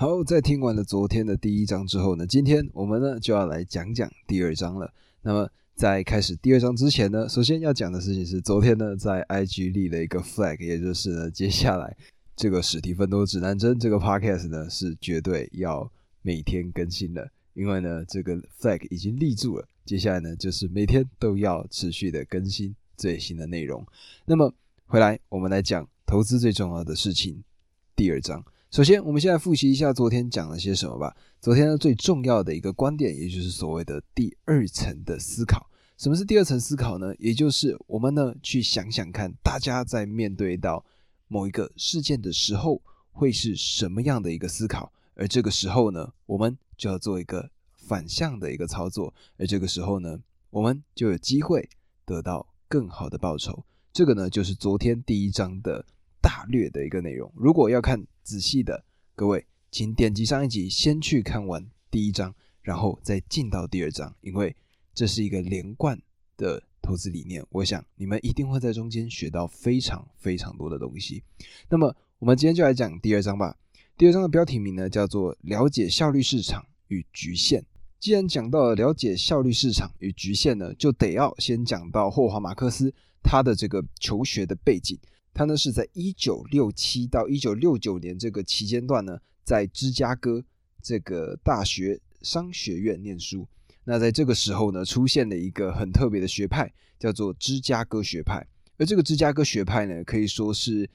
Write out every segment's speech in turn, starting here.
好，在听完了昨天的第一章之后呢，今天我们呢就要来讲讲第二章了。那么在开始第二章之前呢，首先要讲的事情是，昨天呢在 IG 立了一个 flag，也就是呢接下来这个史蒂芬多指南针这个 podcast 呢是绝对要每天更新的，因为呢这个 flag 已经立住了，接下来呢就是每天都要持续的更新最新的内容。那么回来我们来讲投资最重要的事情，第二章。首先，我们现在复习一下昨天讲了些什么吧。昨天呢，最重要的一个观点，也就是所谓的第二层的思考。什么是第二层思考呢？也就是我们呢去想想看，大家在面对到某一个事件的时候，会是什么样的一个思考？而这个时候呢，我们就要做一个反向的一个操作。而这个时候呢，我们就有机会得到更好的报酬。这个呢，就是昨天第一章的大略的一个内容。如果要看。仔细的，各位，请点击上一集，先去看完第一章，然后再进到第二章，因为这是一个连贯的投资理念。我想你们一定会在中间学到非常非常多的东西。那么，我们今天就来讲第二章吧。第二章的标题名呢叫做“了解效率市场与局限”。既然讲到了了解效率市场与局限呢，就得要先讲到霍华马克思他的这个求学的背景。他呢是在一九六七到一九六九年这个期间段呢，在芝加哥这个大学商学院念书。那在这个时候呢，出现了一个很特别的学派，叫做芝加哥学派。而这个芝加哥学派呢，可以说是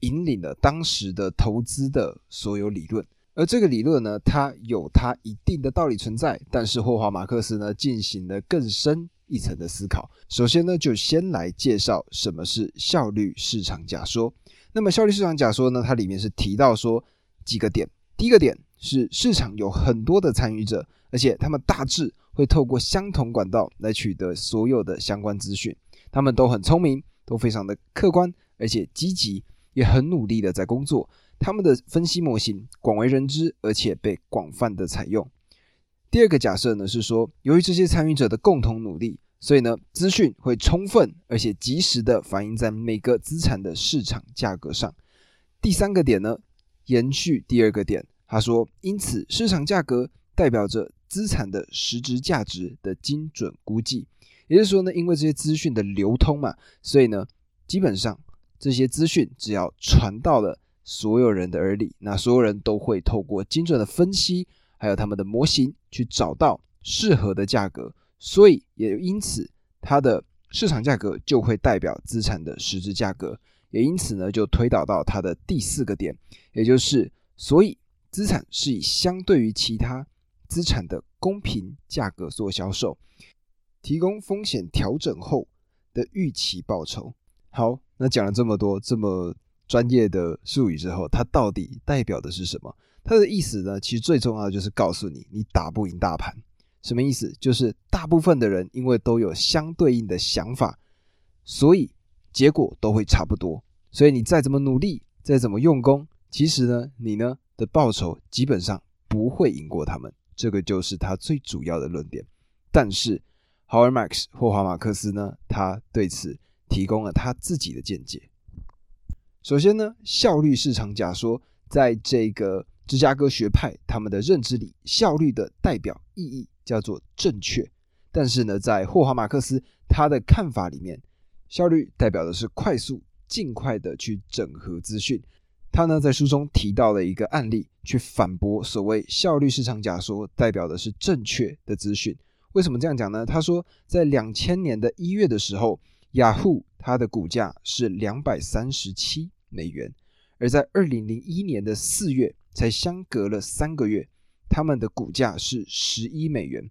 引领了当时的投资的所有理论。而这个理论呢，它有它一定的道理存在，但是霍华马克思呢，进行了更深。一层的思考，首先呢，就先来介绍什么是效率市场假说。那么效率市场假说呢，它里面是提到说几个点。第一个点是市场有很多的参与者，而且他们大致会透过相同管道来取得所有的相关资讯。他们都很聪明，都非常的客观，而且积极，也很努力的在工作。他们的分析模型广为人知，而且被广泛的采用。第二个假设呢是说，由于这些参与者的共同努力，所以呢资讯会充分而且及时的反映在每个资产的市场价格上。第三个点呢，延续第二个点，他说，因此市场价格代表着资产的实质价值的精准估计。也就是说呢，因为这些资讯的流通嘛，所以呢，基本上这些资讯只要传到了所有人的耳里，那所有人都会透过精准的分析。还有他们的模型去找到适合的价格，所以也因此它的市场价格就会代表资产的实质价格，也因此呢就推导到它的第四个点，也就是所以资产是以相对于其他资产的公平价格做销售，提供风险调整后的预期报酬。好，那讲了这么多这么专业的术语之后，它到底代表的是什么？它的意思呢，其实最重要的就是告诉你，你打不赢大盘。什么意思？就是大部分的人因为都有相对应的想法，所以结果都会差不多。所以你再怎么努力，再怎么用功，其实呢，你呢的报酬基本上不会赢过他们。这个就是他最主要的论点。但是，Howard Marks 霍华马克思呢，他对此提供了他自己的见解。首先呢，效率市场假说在这个。芝加哥学派他们的认知里，效率的代表意义叫做正确。但是呢，在霍华马克思他的看法里面，效率代表的是快速、尽快的去整合资讯。他呢在书中提到了一个案例，去反驳所谓效率市场假说代表的是正确的资讯。为什么这样讲呢？他说，在两千年的一月的时候，雅虎它的股价是两百三十七美元，而在二零零一年的四月。才相隔了三个月，他们的股价是十一美元。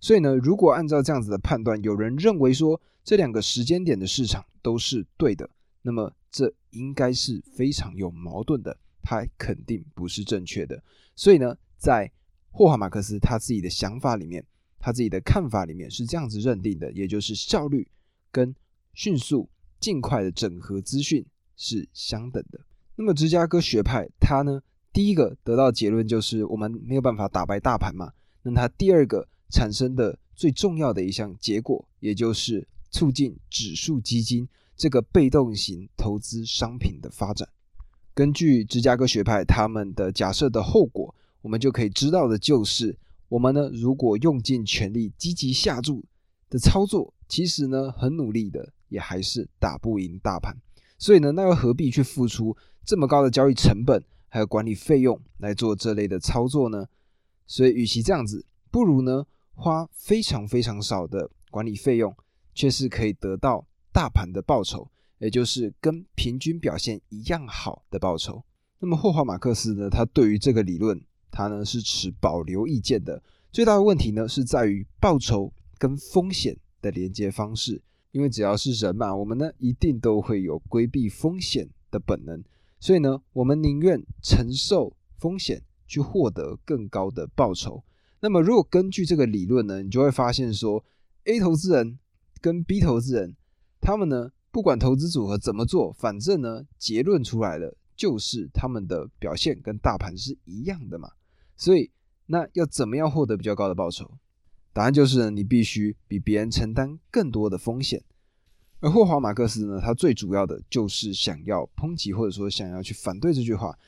所以呢，如果按照这样子的判断，有人认为说这两个时间点的市场都是对的，那么这应该是非常有矛盾的，它肯定不是正确的。所以呢，在霍华马克思他自己的想法里面，他自己的看法里面是这样子认定的，也就是效率跟迅速、尽快的整合资讯是相等的。那么芝加哥学派他呢？第一个得到结论就是我们没有办法打败大盘嘛。那它第二个产生的最重要的一项结果，也就是促进指数基金这个被动型投资商品的发展。根据芝加哥学派他们的假设的后果，我们就可以知道的就是，我们呢如果用尽全力积极下注的操作，其实呢很努力的也还是打不赢大盘。所以呢，那又何必去付出这么高的交易成本还有管理费用来做这类的操作呢？所以与其这样子，不如呢花非常非常少的管理费用，却是可以得到大盘的报酬。也就是跟平均表现一样好的报酬。那么霍华马克思呢？他对于这个理论，他呢是持保留意见的。最大的问题呢是在于报酬跟风险的连接方式。因为只要是人嘛，我们呢一定都会有规避风险的本能。所以呢，我们宁愿承受风险去获得更高的报酬。那么如果根据这个理论呢，你就会发现说，A 投资人跟 B 投资人，他们呢。不管投资组合怎么做，反正呢，结论出来了，就是他们的表现跟大盘是一样的嘛。所以，那要怎么样获得比较高的报酬？答案就是呢，你必须比别人承担更多的风险。而霍华马克思呢，他最主要的就是想要抨击或者说想要去反对这句话，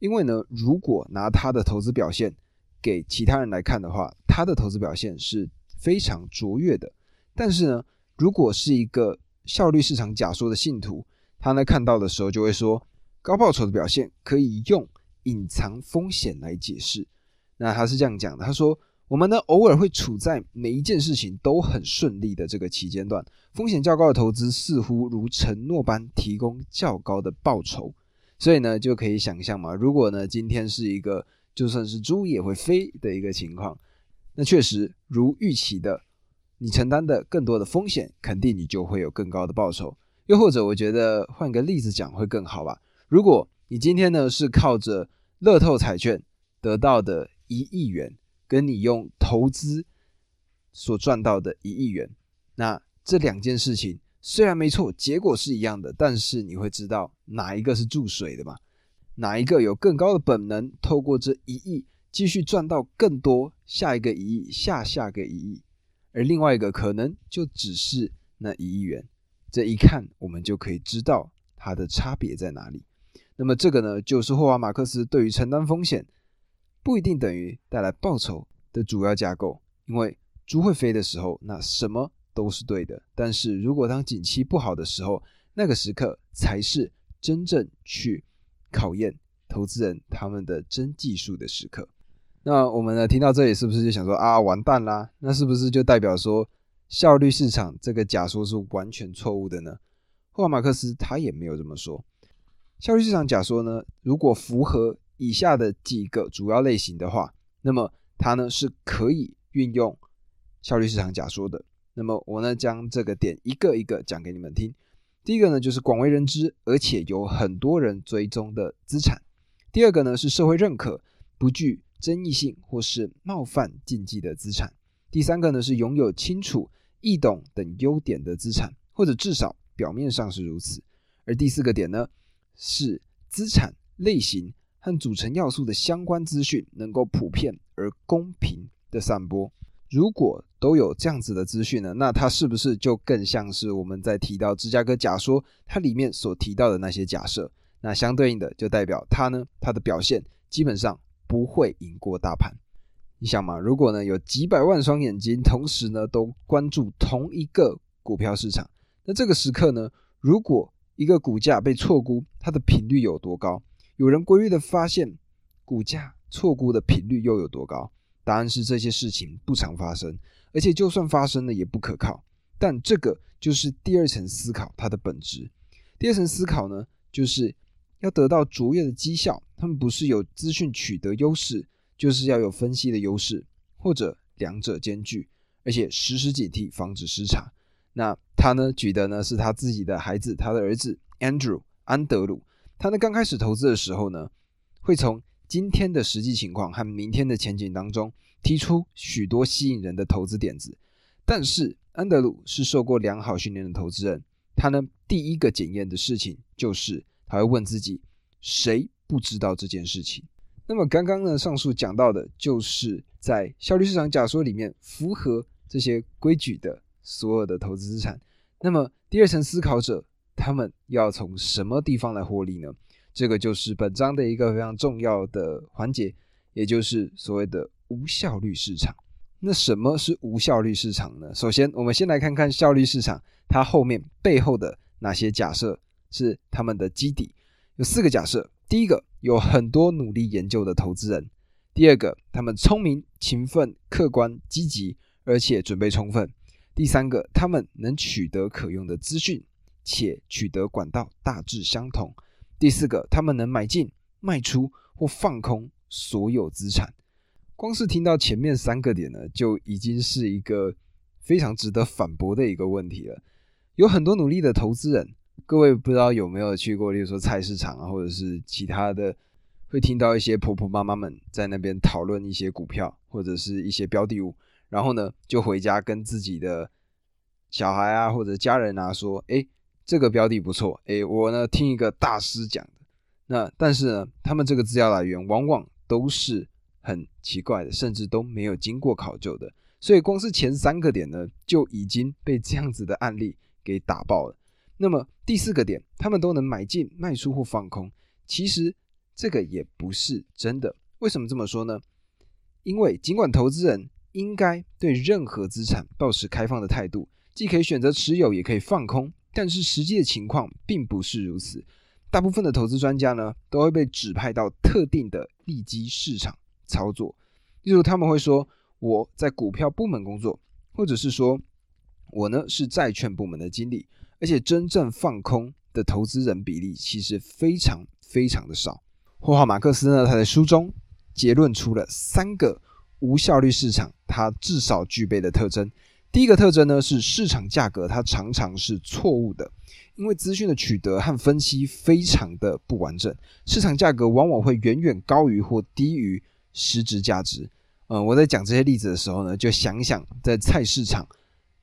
因为呢，如果拿他的投资表现给其他人来看的话，他的投资表现是非常卓越的。但是呢，如果是一个效率市场假说的信徒，他呢看到的时候就会说，高报酬的表现可以用隐藏风险来解释。那他是这样讲的，他说，我们呢偶尔会处在每一件事情都很顺利的这个期间段，风险较高的投资似乎如承诺般提供较高的报酬。所以呢就可以想象嘛，如果呢今天是一个就算是猪也会飞的一个情况，那确实如预期的。你承担的更多的风险，肯定你就会有更高的报酬。又或者，我觉得换个例子讲会更好吧。如果你今天呢是靠着乐透彩券得到的一亿元，跟你用投资所赚到的一亿元，那这两件事情虽然没错，结果是一样的，但是你会知道哪一个是注水的嘛？哪一个有更高的本能，透过这一亿继续赚到更多，下一个一亿，下下个一亿。而另外一个可能就只是那一亿元，这一看我们就可以知道它的差别在哪里。那么这个呢，就是霍华马克思对于承担风险不一定等于带来报酬的主要架构。因为猪会飞的时候，那什么都是对的；但是如果当景气不好的时候，那个时刻才是真正去考验投资人他们的真技术的时刻。那我们呢？听到这里是不是就想说啊，完蛋啦？那是不是就代表说效率市场这个假说是完全错误的呢？霍尔马克思他也没有这么说。效率市场假说呢，如果符合以下的几个主要类型的话，那么它呢是可以运用效率市场假说的。那么我呢将这个点一个一个讲给你们听。第一个呢就是广为人知而且有很多人追踪的资产。第二个呢是社会认可不具。争议性或是冒犯禁忌的资产。第三个呢是拥有清楚易懂等优点的资产，或者至少表面上是如此。而第四个点呢是资产类型和组成要素的相关资讯能够普遍而公平的散播。如果都有这样子的资讯呢，那它是不是就更像是我们在提到芝加哥假说它里面所提到的那些假设？那相对应的就代表它呢，它的表现基本上。不会赢过大盘。你想嘛，如果呢有几百万双眼睛同时呢都关注同一个股票市场，那这个时刻呢，如果一个股价被错估，它的频率有多高？有人规律的发现股价错估的频率又有多高？答案是这些事情不常发生，而且就算发生了也不可靠。但这个就是第二层思考它的本质。第二层思考呢，就是。要得到卓越的绩效，他们不是有资讯取得优势，就是要有分析的优势，或者两者兼具，而且时时警惕，防止失察。那他呢举的呢是他自己的孩子，他的儿子 Andrew 安德鲁。他呢刚开始投资的时候呢，会从今天的实际情况和明天的前景当中提出许多吸引人的投资点子。但是安德鲁是受过良好训练的投资人，他呢第一个检验的事情就是。他会问自己：谁不知道这件事情？那么刚刚呢，上述讲到的就是在效率市场假说里面符合这些规矩的所有的投资资产。那么第二层思考者，他们要从什么地方来获利呢？这个就是本章的一个非常重要的环节，也就是所谓的无效率市场。那什么是无效率市场呢？首先，我们先来看看效率市场它后面背后的哪些假设是他们的基底。有四个假设：第一个，有很多努力研究的投资人；第二个，他们聪明、勤奋、客观、积极，而且准备充分；第三个，他们能取得可用的资讯，且取得管道大致相同；第四个，他们能买进、卖出或放空所有资产。光是听到前面三个点呢，就已经是一个非常值得反驳的一个问题了。有很多努力的投资人，各位不知道有没有去过，例如说菜市场啊，或者是其他的，会听到一些婆婆妈妈们在那边讨论一些股票或者是一些标的物，然后呢，就回家跟自己的小孩啊或者家人啊说：“哎，这个标的不错，哎，我呢听一个大师讲的。”那但是呢，他们这个资料来源往往都是。很奇怪的，甚至都没有经过考究的，所以光是前三个点呢，就已经被这样子的案例给打爆了。那么第四个点，他们都能买进、卖出或放空，其实这个也不是真的。为什么这么说呢？因为尽管投资人应该对任何资产保持开放的态度，既可以选择持有，也可以放空，但是实际的情况并不是如此。大部分的投资专家呢，都会被指派到特定的利基市场。操作，例如他们会说我在股票部门工作，或者是说我呢是债券部门的经理，而且真正放空的投资人比例其实非常非常的少。霍华马克思呢，他在书中结论出了三个无效率市场它至少具备的特征。第一个特征呢是市场价格它常常是错误的，因为资讯的取得和分析非常的不完整，市场价格往往会远远高于或低于。实质价值，嗯，我在讲这些例子的时候呢，就想想在菜市场，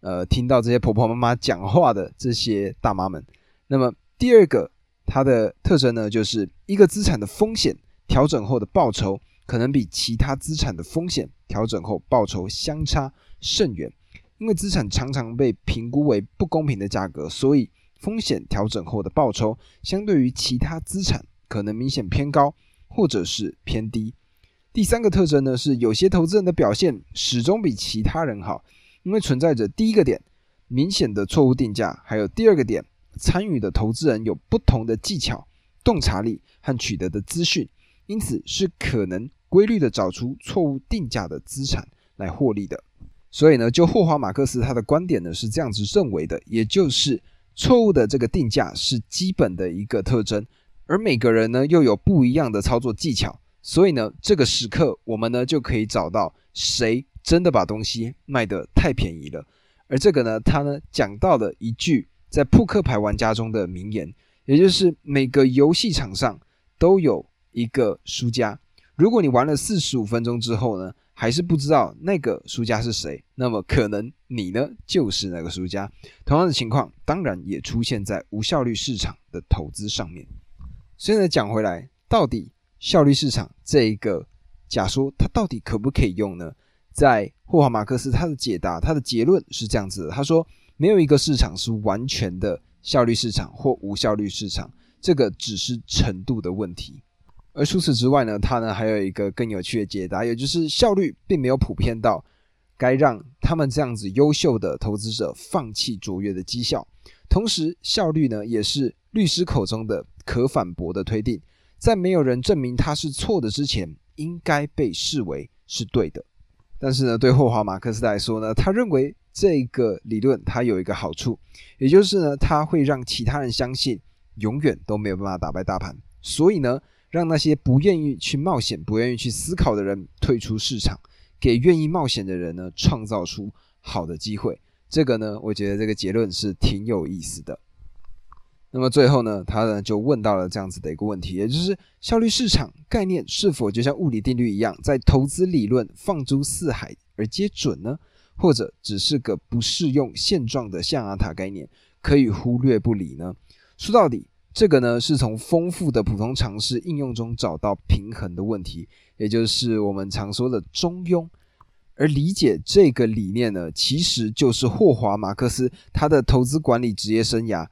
呃，听到这些婆婆妈妈讲话的这些大妈们。那么第二个，它的特征呢，就是一个资产的风险调整后的报酬，可能比其他资产的风险调整后报酬相差甚远。因为资产常常被评估为不公平的价格，所以风险调整后的报酬相对于其他资产可能明显偏高，或者是偏低。第三个特征呢，是有些投资人的表现始终比其他人好，因为存在着第一个点明显的错误定价，还有第二个点参与的投资人有不同的技巧、洞察力和取得的资讯，因此是可能规律的找出错误定价的资产来获利的。所以呢，就霍华马克思他的观点呢是这样子认为的，也就是错误的这个定价是基本的一个特征，而每个人呢又有不一样的操作技巧。所以呢，这个时刻我们呢就可以找到谁真的把东西卖得太便宜了。而这个呢，他呢讲到了一句在扑克牌玩家中的名言，也就是每个游戏场上都有一个输家。如果你玩了四十五分钟之后呢，还是不知道那个输家是谁，那么可能你呢就是那个输家。同样的情况当然也出现在无效率市场的投资上面。所以呢，讲回来，到底？效率市场这一个假说，它到底可不可以用呢？在霍华马克思他的解答，他的结论是这样子的：他说，没有一个市场是完全的效率市场或无效率市场，这个只是程度的问题。而除此之外呢，他呢还有一个更有趣的解答，也就是效率并没有普遍到该让他们这样子优秀的投资者放弃卓越的绩效。同时，效率呢也是律师口中的可反驳的推定。在没有人证明它是错的之前，应该被视为是对的。但是呢，对霍华马克思来说呢，他认为这个理论它有一个好处，也就是呢，它会让其他人相信永远都没有办法打败大盘，所以呢，让那些不愿意去冒险、不愿意去思考的人退出市场，给愿意冒险的人呢创造出好的机会。这个呢，我觉得这个结论是挺有意思的。那么最后呢，他呢就问到了这样子的一个问题，也就是效率市场概念是否就像物理定律一样，在投资理论放诸四海而皆准呢？或者只是个不适用现状的象牙塔概念，可以忽略不理呢？说到底，这个呢是从丰富的普通常识应用中找到平衡的问题，也就是我们常说的中庸。而理解这个理念呢，其实就是霍华马克思他的投资管理职业生涯。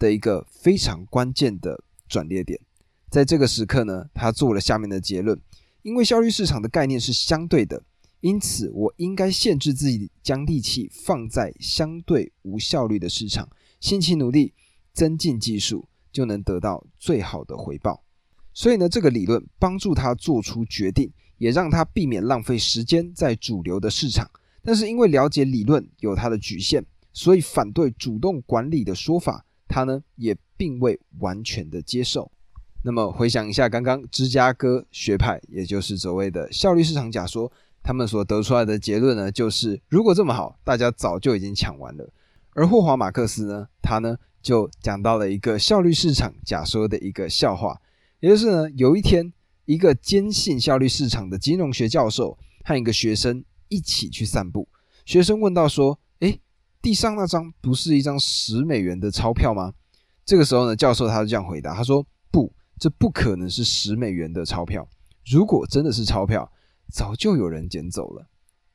的一个非常关键的转捩点，在这个时刻呢，他做了下面的结论：因为效率市场的概念是相对的，因此我应该限制自己将力气放在相对无效率的市场，辛勤努力，增进技术，就能得到最好的回报。所以呢，这个理论帮助他做出决定，也让他避免浪费时间在主流的市场。但是因为了解理论有它的局限，所以反对主动管理的说法，他呢也并未完全的接受。那么回想一下刚刚芝加哥学派，也就是所谓的效率市场假说，他们所得出来的结论呢，就是如果这么好，大家早就已经抢完了。而霍华马克思呢，他呢就讲到了一个效率市场假说的一个笑话，也就是呢，有一天一个坚信效率市场的金融学教授和一个学生一起去散步，学生问到说：“诶，地上那张不是一张十美元的钞票吗？”这个时候呢，教授他就这样回答，他说：“不。”这不可能是十美元的钞票。如果真的是钞票，早就有人捡走了。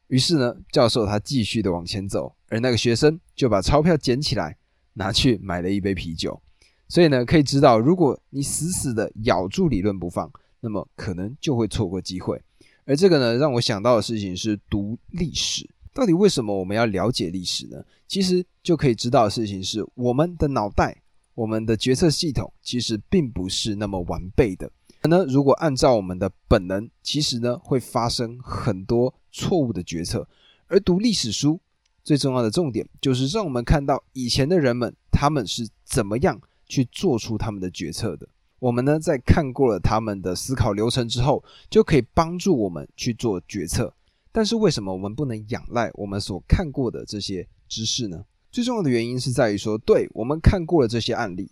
于是呢，教授他继续的往前走，而那个学生就把钞票捡起来，拿去买了一杯啤酒。所以呢，可以知道，如果你死死的咬住理论不放，那么可能就会错过机会。而这个呢，让我想到的事情是读历史。到底为什么我们要了解历史呢？其实就可以知道的事情是，我们的脑袋。我们的决策系统其实并不是那么完备的。那如果按照我们的本能，其实呢会发生很多错误的决策。而读历史书最重要的重点，就是让我们看到以前的人们他们是怎么样去做出他们的决策的。我们呢在看过了他们的思考流程之后，就可以帮助我们去做决策。但是为什么我们不能仰赖我们所看过的这些知识呢？最重要的原因是在于说，对我们看过了这些案例，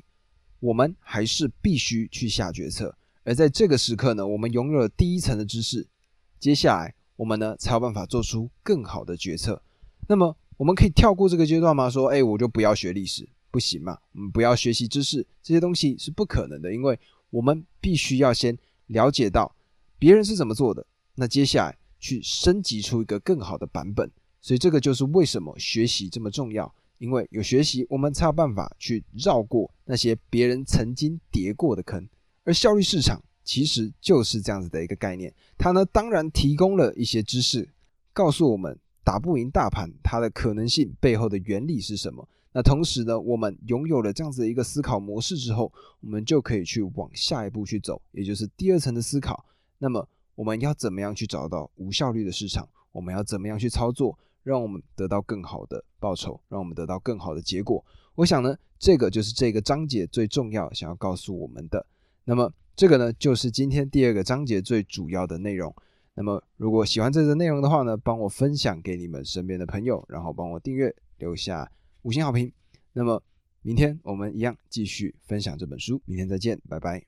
我们还是必须去下决策。而在这个时刻呢，我们拥有了第一层的知识，接下来我们呢才有办法做出更好的决策。那么我们可以跳过这个阶段吗？说，哎，我就不要学历史，不行嘛？我们不要学习知识，这些东西是不可能的，因为我们必须要先了解到别人是怎么做的，那接下来去升级出一个更好的版本。所以这个就是为什么学习这么重要。因为有学习，我们才有办法去绕过那些别人曾经跌过的坑。而效率市场其实就是这样子的一个概念。它呢，当然提供了一些知识，告诉我们打不赢大盘，它的可能性背后的原理是什么。那同时呢，我们拥有了这样子的一个思考模式之后，我们就可以去往下一步去走，也就是第二层的思考。那么我们要怎么样去找到无效率的市场？我们要怎么样去操作？让我们得到更好的报酬，让我们得到更好的结果。我想呢，这个就是这个章节最重要想要告诉我们的。那么，这个呢，就是今天第二个章节最主要的内容。那么，如果喜欢这个内容的话呢，帮我分享给你们身边的朋友，然后帮我订阅，留下五星好评。那么，明天我们一样继续分享这本书。明天再见，拜拜。